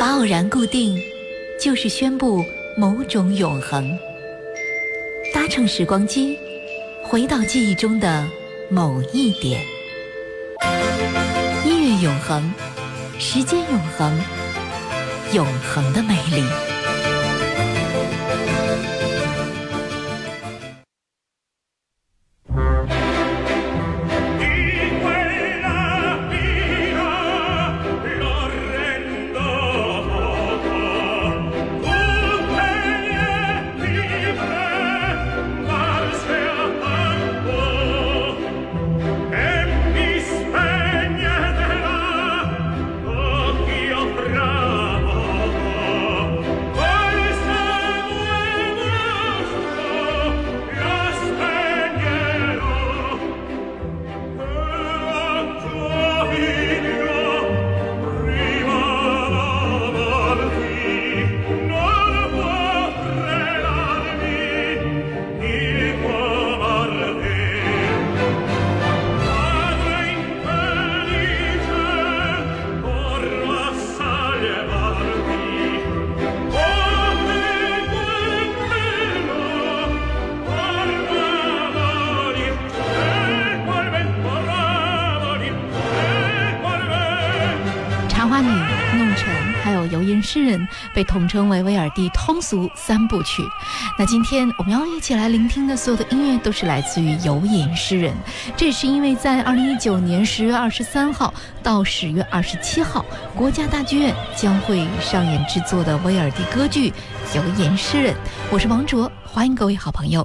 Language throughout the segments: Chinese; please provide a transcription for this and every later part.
把偶然固定，就是宣布某种永恒。搭乘时光机，回到记忆中的某一点。音乐永恒，时间永恒，永恒的美丽。诗人被统称为威尔第通俗三部曲。那今天我们要一起来聆听的所有的音乐都是来自于有隐诗人。这是因为在二零一九年十月二十三号到十月二十七号，国家大剧院将会上演制作的威尔第歌剧《有隐诗人》。我是王卓，欢迎各位好朋友。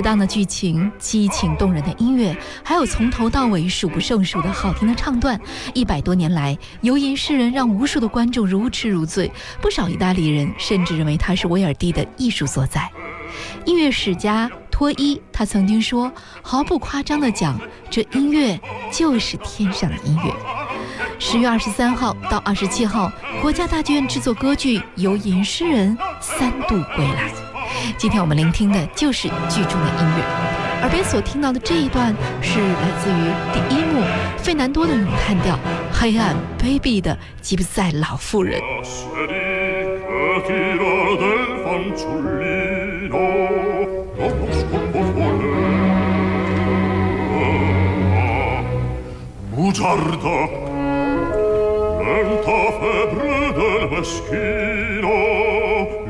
跌宕的剧情，激情动人的音乐，还有从头到尾数不胜数的好听的唱段。一百多年来，游吟诗人让无数的观众如痴如醉，不少意大利人甚至认为他是威尔第的艺术所在。音乐史家托伊他曾经说，毫不夸张地讲，这音乐就是天上的音乐。十月二十三号到二十七号，国家大剧院制作歌剧《游吟诗人》三度归来。今天我们聆听的就是剧中的音乐。耳边所听到的这一段是来自于第一幕费南多的咏叹调，黑暗卑鄙的吉普赛老妇人。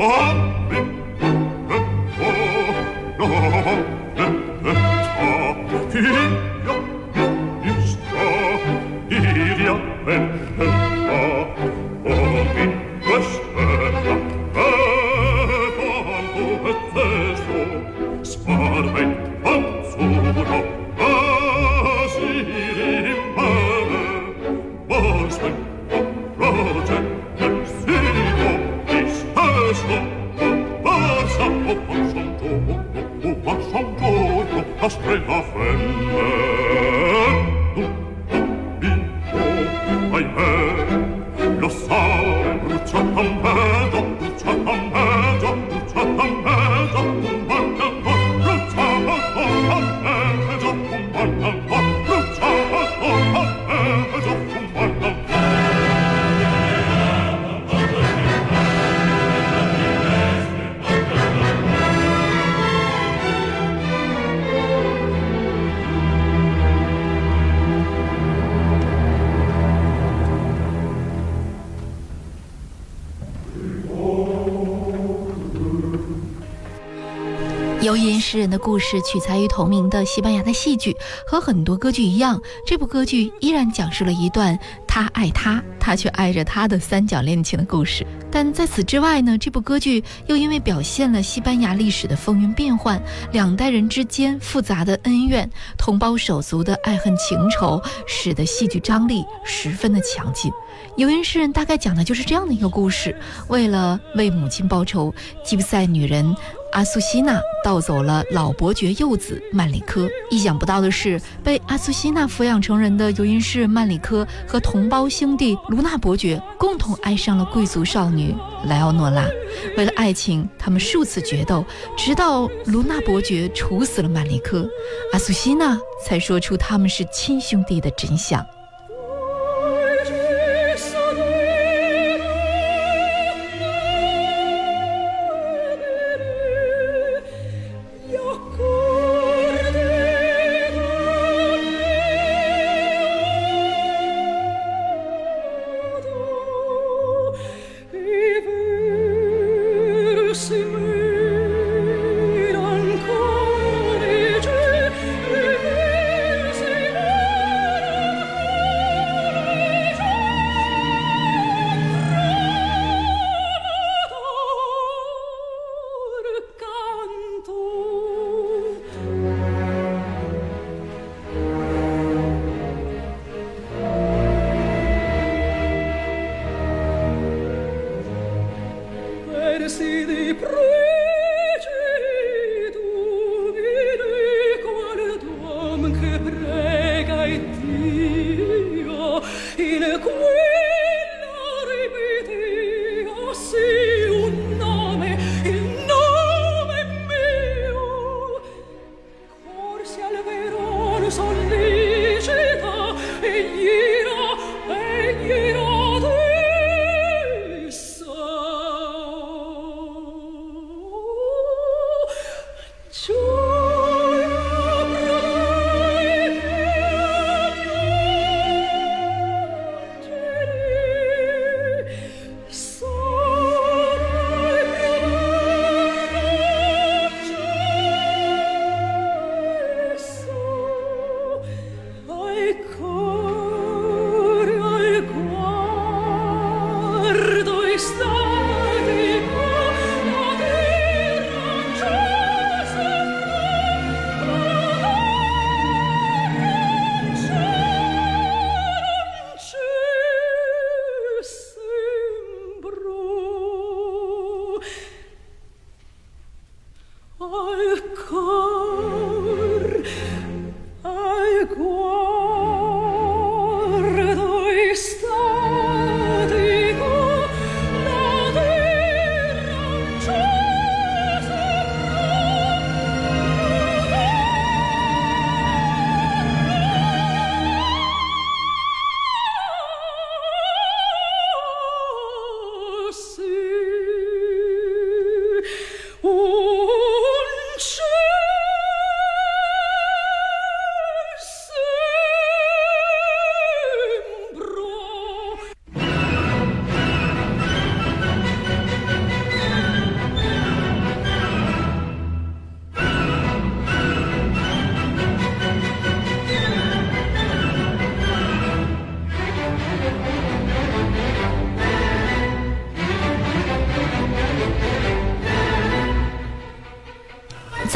Oh, 游故事取材于同名的西班牙的戏剧，和很多歌剧一样，这部歌剧依然讲述了一段他爱他，他却爱着他的三角恋情的故事。但在此之外呢，这部歌剧又因为表现了西班牙历史的风云变幻，两代人之间复杂的恩怨，同胞手足的爱恨情仇，使得戏剧张力十分的强劲。游吟诗人大概讲的就是这样的一个故事：为了为母亲报仇，吉普赛女人。阿苏西娜盗走了老伯爵幼子曼里科。意想不到的是，被阿苏西娜抚养成人的尤因士曼里科和同胞兄弟卢纳伯爵共同爱上了贵族少女莱奥诺拉。为了爱情，他们数次决斗，直到卢纳伯爵处死了曼里科，阿苏西娜才说出他们是亲兄弟的真相。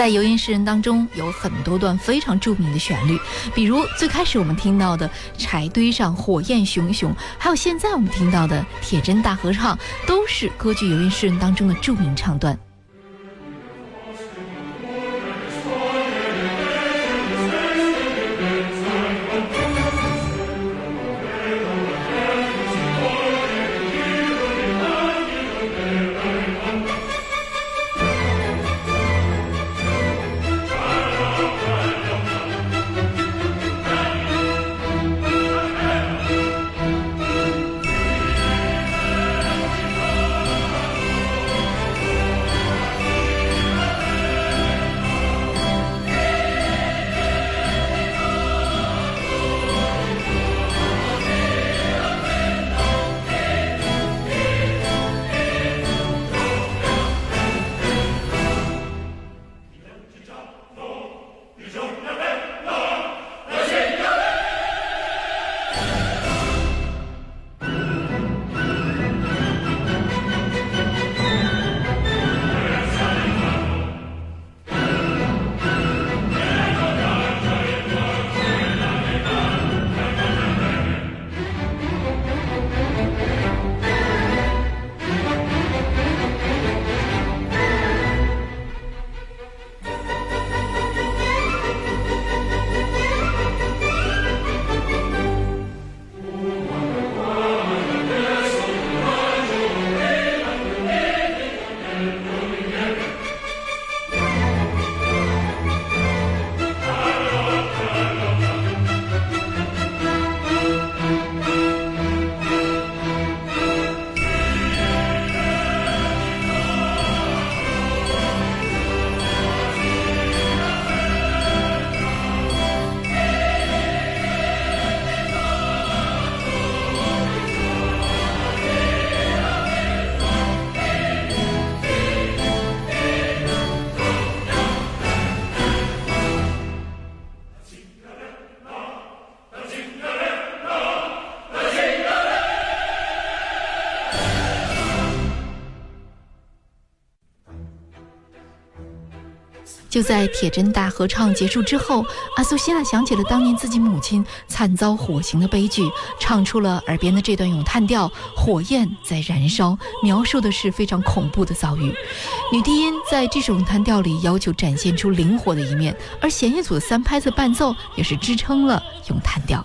在《游吟诗人》当中有很多段非常著名的旋律，比如最开始我们听到的柴堆上火焰熊熊，还有现在我们听到的铁针大合唱，都是歌剧《游吟诗人》当中的著名唱段。就在铁针大合唱结束之后，阿苏西娜想起了当年自己母亲惨遭火刑的悲剧，唱出了耳边的这段咏叹调：“火焰在燃烧”，描述的是非常恐怖的遭遇。女低音在这首咏叹调里要求展现出灵活的一面，而弦乐组的三拍子伴奏也是支撑了咏叹调。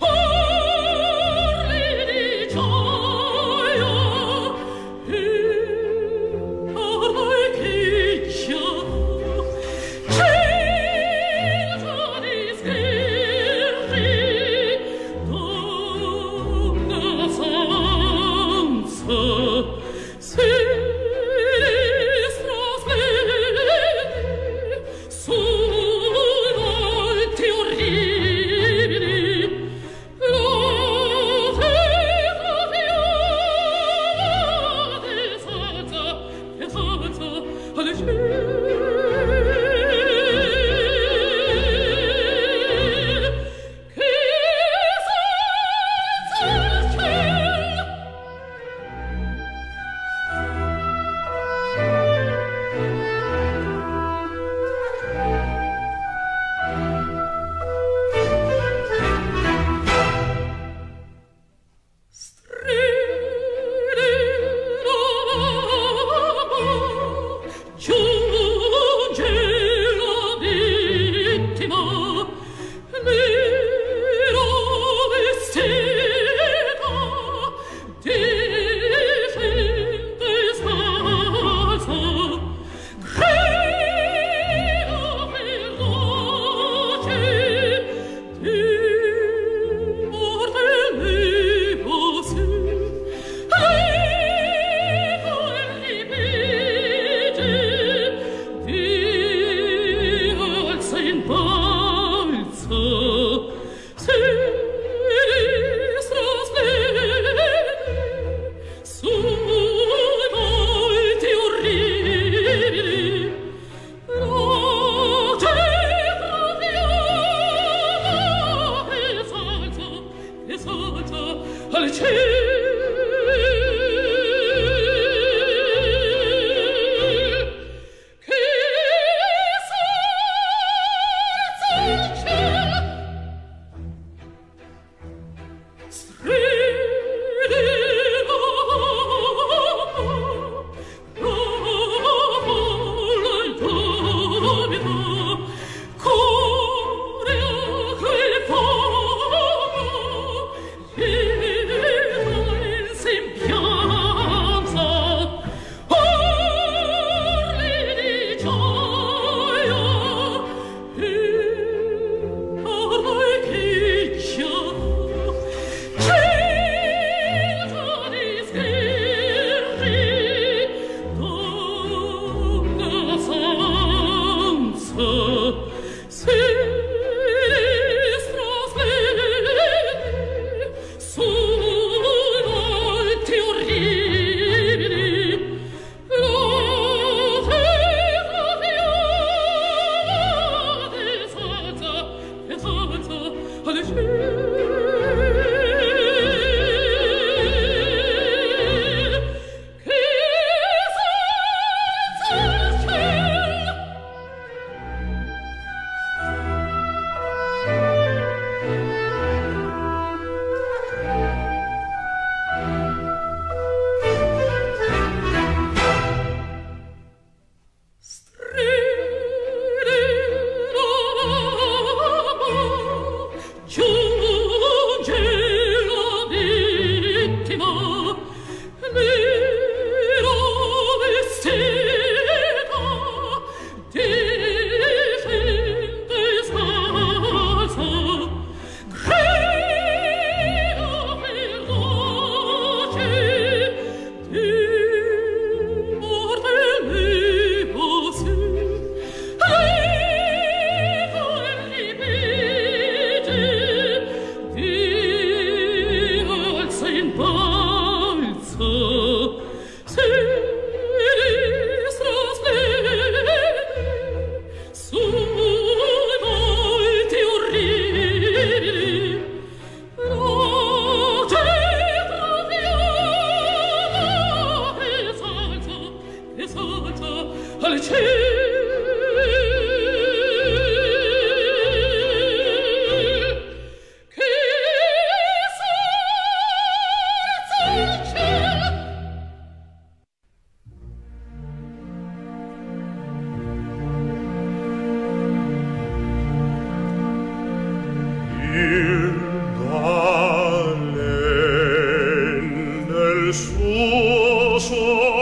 suo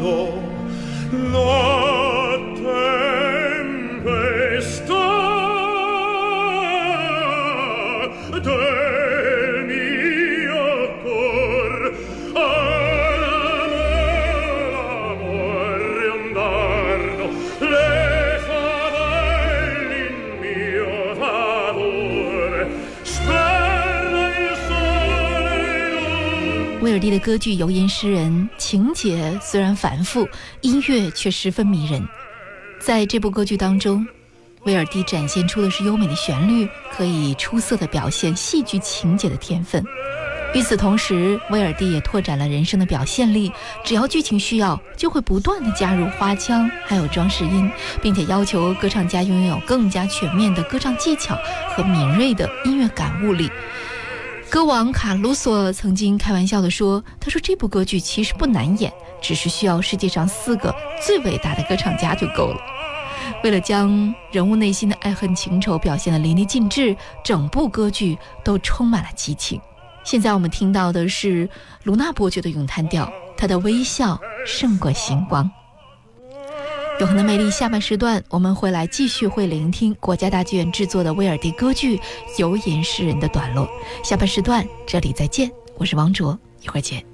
no 的歌剧《游吟诗人》情节虽然繁复，音乐却十分迷人。在这部歌剧当中，威尔第展现出的是优美的旋律，可以出色的表现戏剧情节的天分。与此同时，威尔第也拓展了人生的表现力，只要剧情需要，就会不断的加入花腔，还有装饰音，并且要求歌唱家拥有更加全面的歌唱技巧和敏锐的音乐感悟力。歌王卡鲁索曾经开玩笑地说：“他说这部歌剧其实不难演，只是需要世界上四个最伟大的歌唱家就够了。为了将人物内心的爱恨情仇表现得淋漓尽致，整部歌剧都充满了激情。现在我们听到的是卢娜伯爵的咏叹调，他的微笑胜过星光。”永恒的魅力下半时段，我们会来继续会聆听国家大剧院制作的威尔第歌剧《游吟诗人》的段落。下半时段这里再见，我是王卓，一会儿见。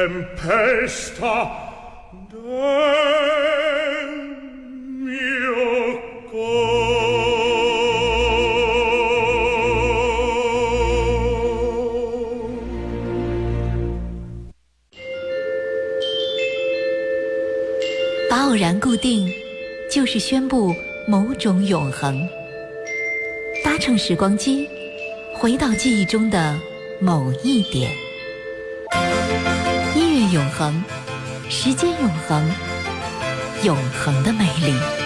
Tempesta del mio cor 把偶然固定，就是宣布某种永恒。搭乘时光机，回到记忆中的某一点。永恒，时间永恒，永恒的美丽。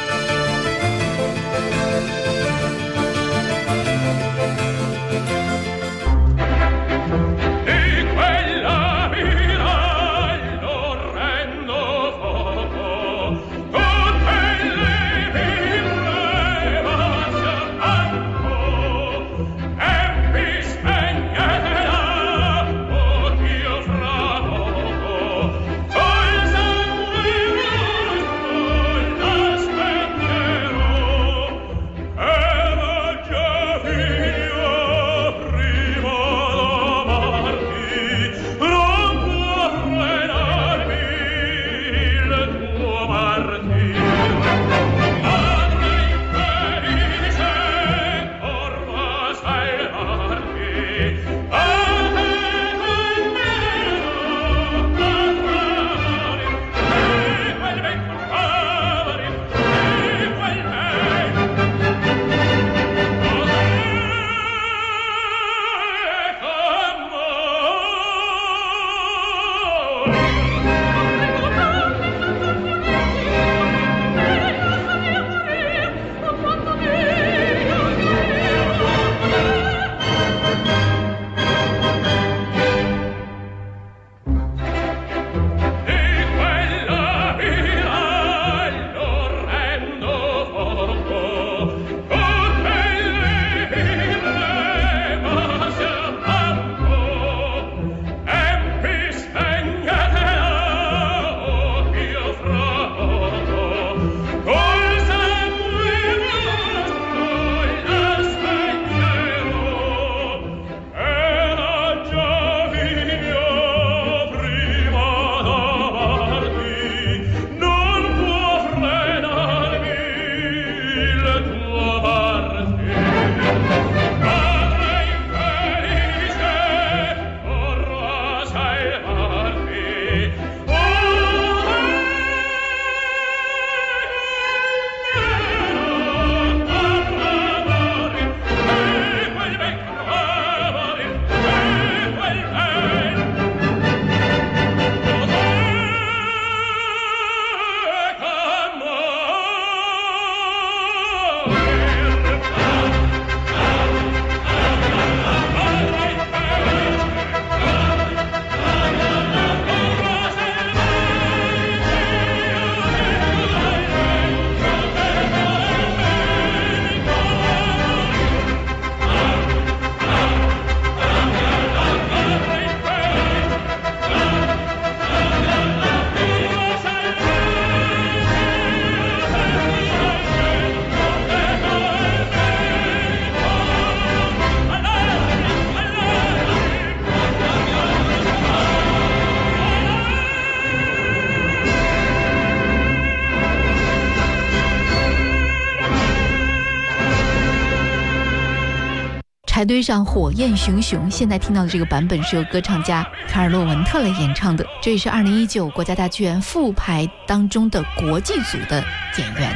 上火焰熊熊》，现在听到的这个版本是由歌唱家卡尔洛文特来演唱的，这也是2019国家大剧院复排当中的国际组的演员。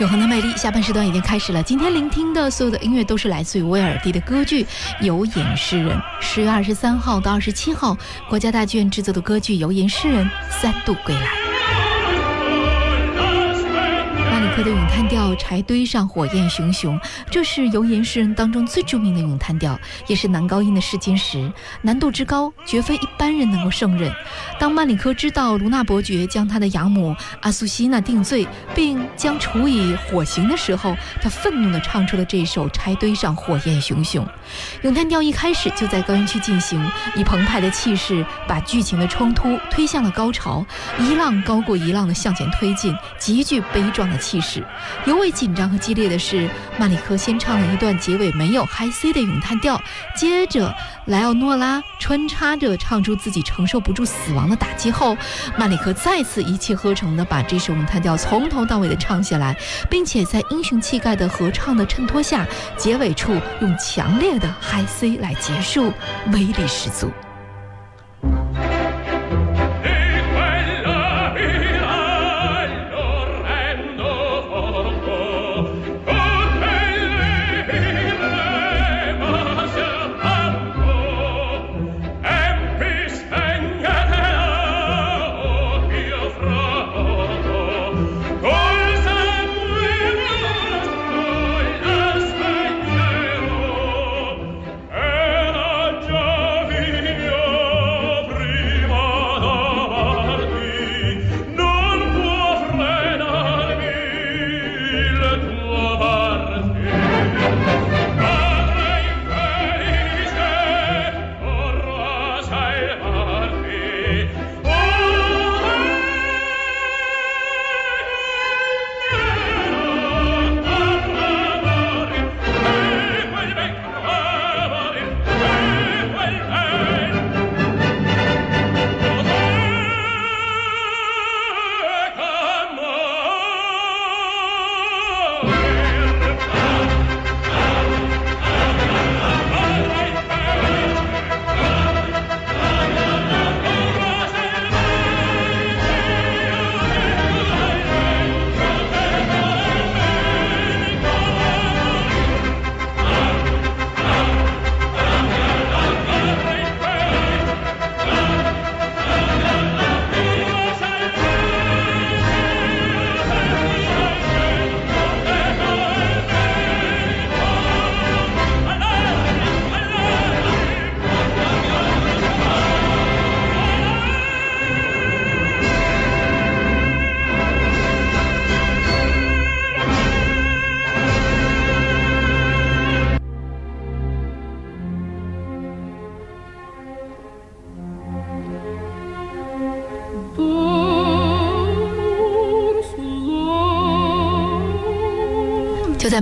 永恒的魅力，下半时段已经开始了。今天聆听的所有的音乐都是来自于威尔第的歌剧《有眼诗人》。十月二十三号到二十七号，国家大剧院制作的歌剧《有眼诗人》三度归来。的咏叹调《柴堆上火焰熊熊》，这是游吟诗人当中最著名的咏叹调，也是男高音的试金石，难度之高，绝非一般人能够胜任。当曼里科知道卢纳伯爵将他的养母阿苏西娜定罪，并将处以火刑的时候，他愤怒地唱出了这首《柴堆上火焰熊熊》。咏叹调一开始就在高音区进行，以澎湃的气势把剧情的冲突推向了高潮，一浪高过一浪的向前推进，极具悲壮的气势。始。尤为紧张和激烈的是，曼里克先唱了一段结尾没有嗨 C 的咏叹调，接着莱奥诺拉穿插着唱出自己承受不住死亡的打击后，曼里克再次一气呵成地把这首咏叹调从头到尾地唱下来，并且在英雄气概的合唱的衬托下，结尾处用强烈的嗨 C 来结束，威力十足。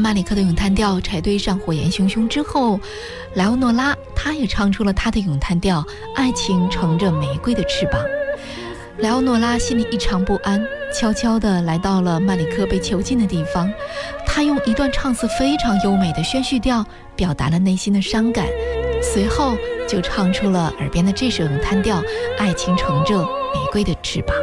在曼里克的咏叹调柴堆上火焰熊熊之后，莱欧诺拉她也唱出了她的咏叹调《爱情乘着玫瑰的翅膀》。莱欧诺拉心里异常不安，悄悄地来到了曼里克被囚禁的地方。他用一段唱词非常优美的宣叙调表达了内心的伤感，随后就唱出了耳边的这首咏叹调《爱情乘着玫瑰的翅膀》。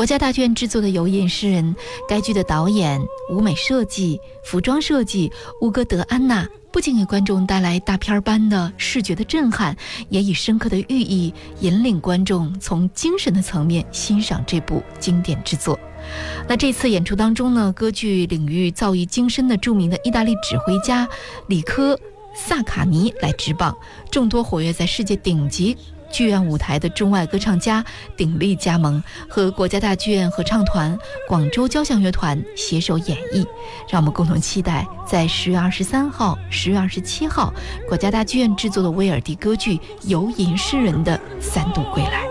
国家大剧院制作的《游吟诗人》，该剧的导演、舞美设计、服装设计乌戈德安娜，不仅给观众带来大片般的视觉的震撼，也以深刻的寓意引领观众从精神的层面欣赏这部经典之作。那这次演出当中呢，歌剧领域造诣精深的著名的意大利指挥家里科萨卡尼来执棒，众多活跃在世界顶级。剧院舞台的中外歌唱家鼎力加盟，和国家大剧院合唱团、广州交响乐团携手演绎，让我们共同期待在十月二十三号、十月二十七号，国家大剧院制作的威尔第歌剧《游吟诗人》的三度归来。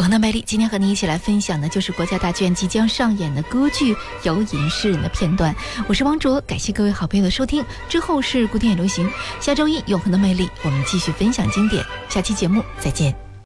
永恒的魅力，今天和你一起来分享的就是国家大剧院即将上演的歌剧《游吟诗人》的片段。我是王卓，感谢各位好朋友的收听。之后是古典流行，下周一永恒的魅力，我们继续分享经典。下期节目再见。